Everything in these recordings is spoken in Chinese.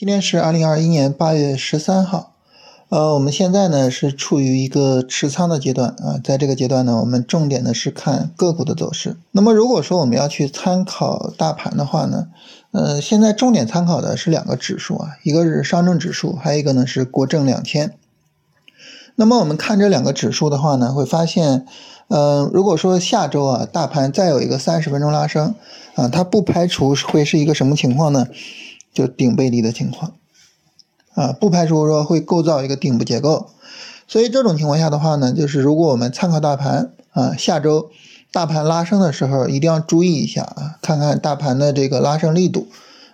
今天是二零二一年八月十三号，呃，我们现在呢是处于一个持仓的阶段啊，在这个阶段呢，我们重点的是看个股的走势。那么如果说我们要去参考大盘的话呢，呃，现在重点参考的是两个指数啊，一个是上证指数，还有一个呢是国证两千。那么我们看这两个指数的话呢，会发现，呃，如果说下周啊大盘再有一个三十分钟拉升啊，它不排除会是一个什么情况呢？就顶背离的情况，啊，不排除说会构造一个顶部结构，所以这种情况下的话呢，就是如果我们参考大盘啊，下周大盘拉升的时候，一定要注意一下啊，看看大盘的这个拉升力度，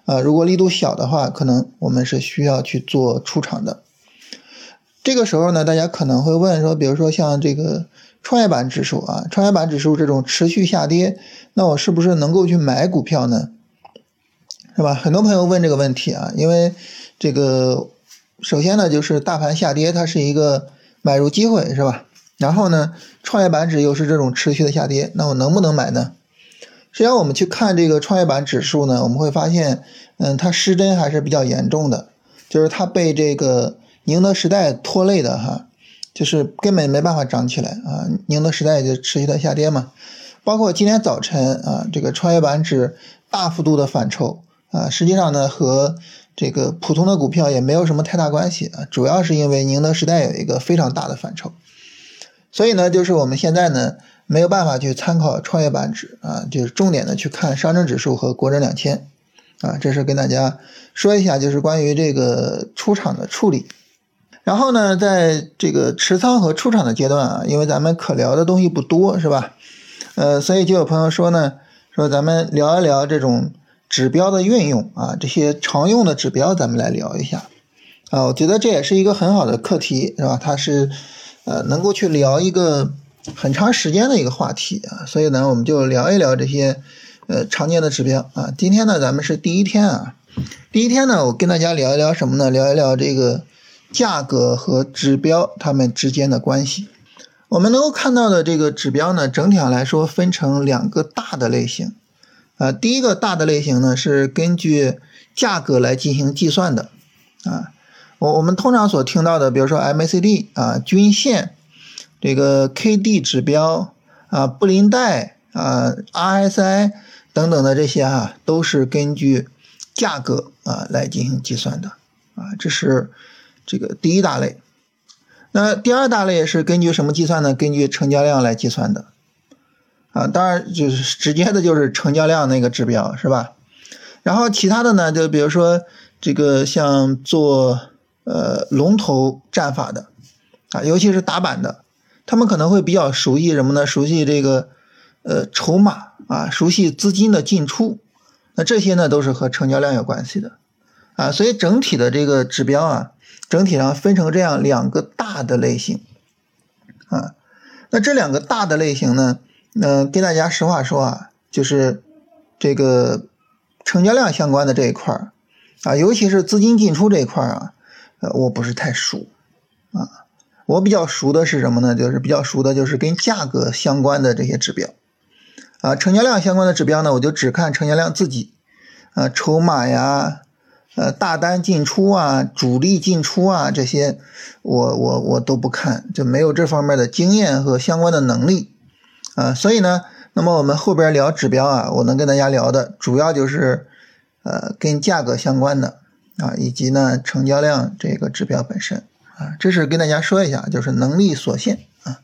啊，如果力度小的话，可能我们是需要去做出场的。这个时候呢，大家可能会问说，比如说像这个创业板指数啊，创业板指数这种持续下跌，那我是不是能够去买股票呢？是吧？很多朋友问这个问题啊，因为这个首先呢，就是大盘下跌，它是一个买入机会，是吧？然后呢，创业板指又是这种持续的下跌，那我能不能买呢？实际上，我们去看这个创业板指数呢，我们会发现，嗯，它失真还是比较严重的，就是它被这个宁德时代拖累的哈，就是根本没办法涨起来啊。宁德时代就持续的下跌嘛，包括今天早晨啊，这个创业板指大幅度的反抽。啊，实际上呢，和这个普通的股票也没有什么太大关系啊，主要是因为宁德时代有一个非常大的反抽，所以呢，就是我们现在呢没有办法去参考创业板指啊，就是重点的去看上证指数和国证两千啊，这是跟大家说一下，就是关于这个出场的处理。然后呢，在这个持仓和出场的阶段啊，因为咱们可聊的东西不多，是吧？呃，所以就有朋友说呢，说咱们聊一聊这种。指标的运用啊，这些常用的指标，咱们来聊一下啊。我觉得这也是一个很好的课题，是吧？它是呃能够去聊一个很长时间的一个话题啊。所以呢，我们就聊一聊这些呃常见的指标啊。今天呢，咱们是第一天啊。第一天呢，我跟大家聊一聊什么呢？聊一聊这个价格和指标它们之间的关系。我们能够看到的这个指标呢，整体上来说分成两个大的类型。啊，第一个大的类型呢是根据价格来进行计算的，啊，我我们通常所听到的，比如说 MACD 啊、均线、这个 KD 指标啊、布林带啊、RSI 等等的这些啊，都是根据价格啊来进行计算的，啊，这是这个第一大类。那第二大类是根据什么计算呢？根据成交量来计算的。啊，当然就是直接的，就是成交量那个指标是吧？然后其他的呢，就比如说这个像做呃龙头战法的啊，尤其是打板的，他们可能会比较熟悉什么呢？熟悉这个呃筹码啊，熟悉资金的进出，那这些呢都是和成交量有关系的啊。所以整体的这个指标啊，整体上分成这样两个大的类型啊。那这两个大的类型呢？那跟大家实话说啊，就是这个成交量相关的这一块儿啊，尤其是资金进出这一块儿啊，呃，我不是太熟啊。我比较熟的是什么呢？就是比较熟的就是跟价格相关的这些指标啊，成交量相关的指标呢，我就只看成交量自己啊，筹码呀，呃，大单进出啊，主力进出啊，这些我我我都不看，就没有这方面的经验和相关的能力。啊，所以呢，那么我们后边聊指标啊，我能跟大家聊的主要就是，呃，跟价格相关的啊，以及呢成交量这个指标本身啊，这是跟大家说一下，就是能力所限啊。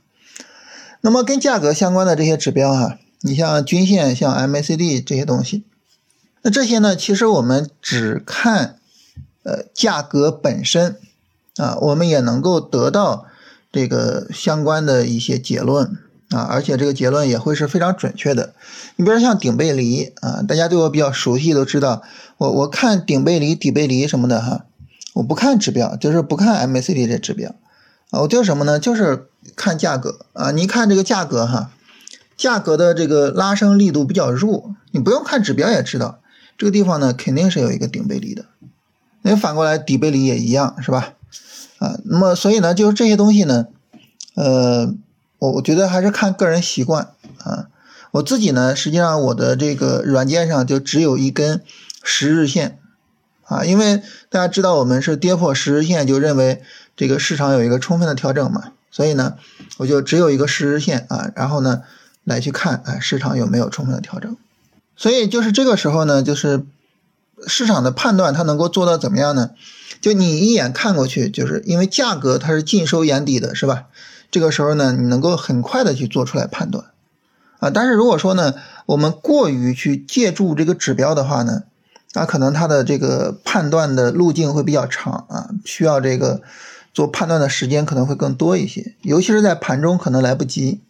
那么跟价格相关的这些指标哈，你像均线、像 MACD 这些东西，那这些呢，其实我们只看呃价格本身啊，我们也能够得到这个相关的一些结论。啊，而且这个结论也会是非常准确的。你比如像顶背离啊，大家对我比较熟悉，都知道我我看顶背离、底背离什么的哈，我不看指标，就是不看 MACD 这指标啊，我就是什么呢？就是看价格啊。你看这个价格哈，价格的这个拉升力度比较弱，你不用看指标也知道，这个地方呢肯定是有一个顶背离的。那反过来底背离也一样，是吧？啊，那么所以呢，就是这些东西呢，呃。我我觉得还是看个人习惯啊。我自己呢，实际上我的这个软件上就只有一根十日线啊，因为大家知道我们是跌破十日线就认为这个市场有一个充分的调整嘛，所以呢，我就只有一个十日线啊，然后呢来去看啊市场有没有充分的调整。所以就是这个时候呢，就是市场的判断它能够做到怎么样呢？就你一眼看过去，就是因为价格它是尽收眼底的，是吧？这个时候呢，你能够很快的去做出来判断啊。但是如果说呢，我们过于去借助这个指标的话呢，那可能它的这个判断的路径会比较长啊，需要这个做判断的时间可能会更多一些，尤其是在盘中可能来不及。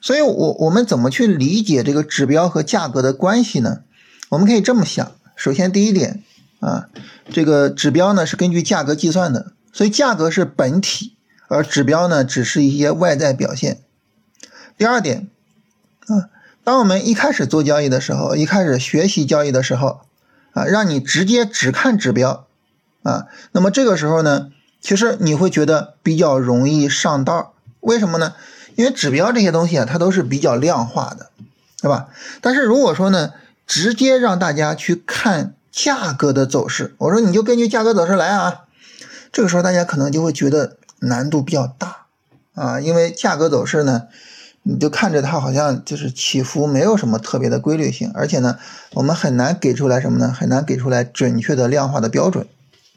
所以，我我们怎么去理解这个指标和价格的关系呢？我们可以这么想：首先，第一点啊，这个指标呢是根据价格计算的，所以价格是本体，而指标呢只是一些外在表现。第二点啊，当我们一开始做交易的时候，一开始学习交易的时候啊，让你直接只看指标啊，那么这个时候呢，其实你会觉得比较容易上道。为什么呢？因为指标这些东西啊，它都是比较量化的，对吧？但是如果说呢，直接让大家去看价格的走势，我说你就根据价格走势来啊，这个时候大家可能就会觉得难度比较大啊，因为价格走势呢，你就看着它好像就是起伏没有什么特别的规律性，而且呢，我们很难给出来什么呢？很难给出来准确的量化的标准。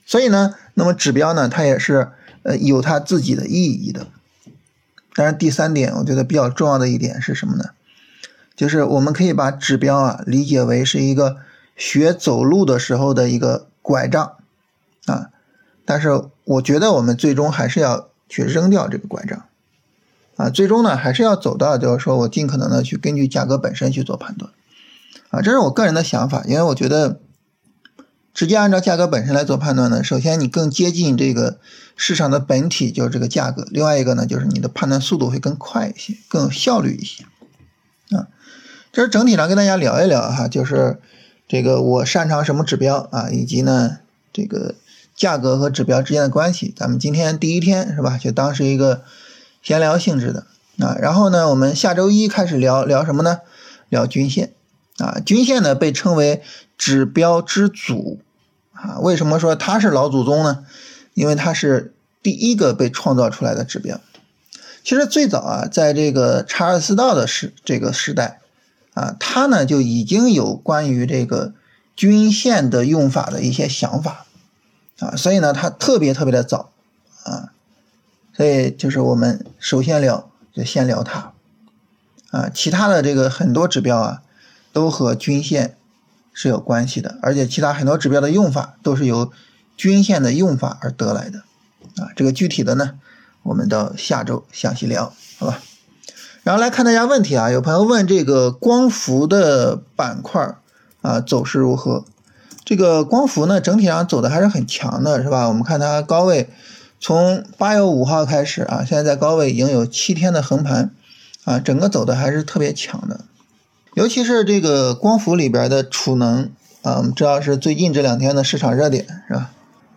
所以呢，那么指标呢，它也是呃有它自己的意义的。当然，第三点，我觉得比较重要的一点是什么呢？就是我们可以把指标啊理解为是一个学走路的时候的一个拐杖啊。但是，我觉得我们最终还是要去扔掉这个拐杖啊。最终呢，还是要走到就是说我尽可能的去根据价格本身去做判断啊。这是我个人的想法，因为我觉得。直接按照价格本身来做判断呢，首先你更接近这个市场的本体，就是这个价格；另外一个呢，就是你的判断速度会更快一些，更有效率一些。啊，这是整体上跟大家聊一聊哈，就是这个我擅长什么指标啊，以及呢这个价格和指标之间的关系。咱们今天第一天是吧，就当是一个闲聊性质的啊。然后呢，我们下周一开始聊聊什么呢？聊均线啊，均线呢被称为。指标之祖啊，为什么说它是老祖宗呢？因为它是第一个被创造出来的指标。其实最早啊，在这个查尔斯道的时这个时代啊，他呢就已经有关于这个均线的用法的一些想法啊，所以呢，它特别特别的早啊，所以就是我们首先聊就先聊它啊，其他的这个很多指标啊，都和均线。是有关系的，而且其他很多指标的用法都是由均线的用法而得来的，啊，这个具体的呢，我们到下周详细聊，好吧？然后来看大家问题啊，有朋友问这个光伏的板块啊走势如何？这个光伏呢整体上走的还是很强的，是吧？我们看它高位从八月五号开始啊，现在在高位已经有七天的横盘啊，整个走的还是特别强的。尤其是这个光伏里边的储能啊，我们知道是最近这两天的市场热点，是吧？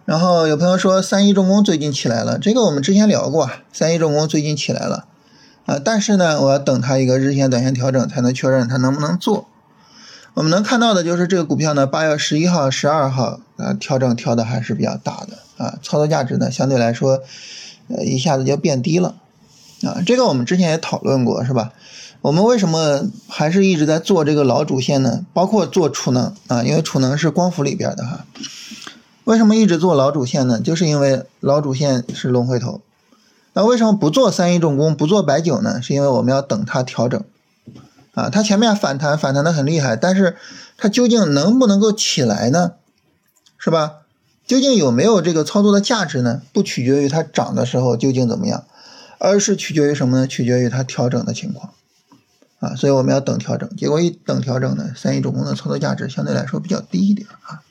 然后有朋友说三一重工最近起来了，这个我们之前聊过，三一重工最近起来了啊，但是呢，我要等它一个日线、短线调整才能确认它能不能做。我们能看到的就是这个股票呢，八月十一号、十二号啊，调整调的还是比较大的啊，操作价值呢相对来说呃一下子就变低了啊，这个我们之前也讨论过，是吧？我们为什么还是一直在做这个老主线呢？包括做储能啊，因为储能是光伏里边的哈。为什么一直做老主线呢？就是因为老主线是龙回头。那为什么不做三一重工，不做白酒呢？是因为我们要等它调整啊。它前面反弹反弹的很厉害，但是它究竟能不能够起来呢？是吧？究竟有没有这个操作的价值呢？不取决于它涨的时候究竟怎么样，而是取决于什么呢？取决于它调整的情况。啊，所以我们要等调整，结果一等调整呢，三一重工的操作价值相对来说比较低一点啊。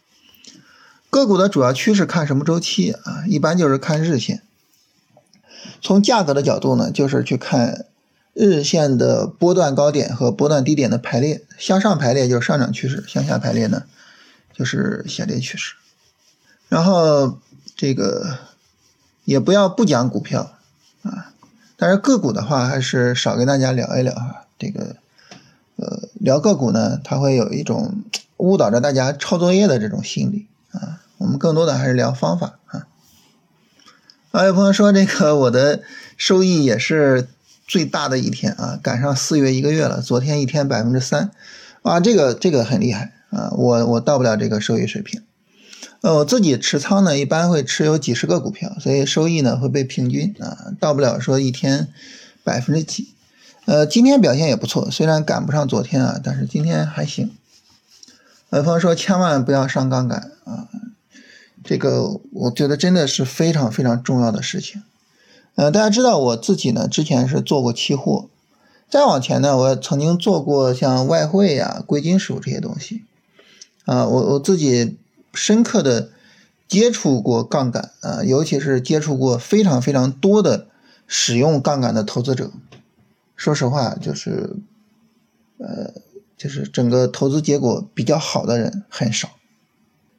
个股的主要趋势看什么周期啊？一般就是看日线。从价格的角度呢，就是去看日线的波段高点和波段低点的排列，向上排列就是上涨趋势，向下排列呢就是下跌趋势。然后这个也不要不讲股票啊，但是个股的话还是少跟大家聊一聊啊。这个，呃，聊个股呢，它会有一种误导着大家抄作业的这种心理啊，我们更多的还是聊方法啊。啊，有朋友说这个我的收益也是最大的一天啊，赶上四月一个月了，昨天一天百分之三，啊，这个这个很厉害啊，我我到不了这个收益水平。呃，我自己持仓呢，一般会持有几十个股票，所以收益呢会被平均啊，到不了说一天百分之几。呃，今天表现也不错，虽然赶不上昨天啊，但是今天还行。有朋友说千万不要上杠杆啊，这个我觉得真的是非常非常重要的事情。呃，大家知道我自己呢，之前是做过期货，再往前呢，我曾经做过像外汇呀、贵金属这些东西。啊，我我自己。深刻的接触过杠杆啊，尤其是接触过非常非常多的使用杠杆的投资者。说实话，就是呃，就是整个投资结果比较好的人很少。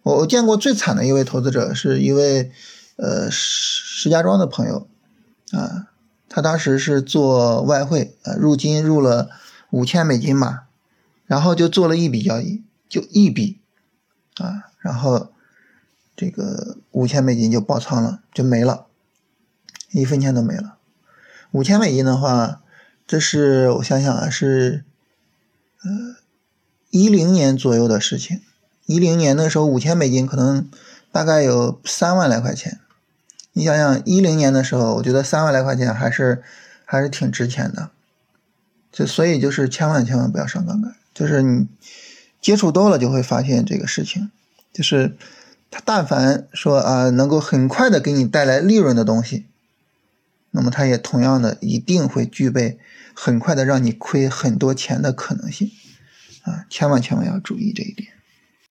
我我见过最惨的一位投资者是一位呃石石家庄的朋友啊，他当时是做外汇啊，入金入了五千美金嘛，然后就做了一笔交易，就一笔啊。然后，这个五千美金就爆仓了，就没了，一分钱都没了。五千美金的话，这是我想想啊，是呃一零年左右的事情。一零年那时候，五千美金可能大概有三万来块钱。你想想，一零年的时候，我觉得三万来块钱还是还是挺值钱的。就所以就是千万千万不要上杠杆，就是你接触多了就会发现这个事情。就是他但凡说啊，能够很快的给你带来利润的东西，那么他也同样的一定会具备很快的让你亏很多钱的可能性啊！千万千万要注意这一点。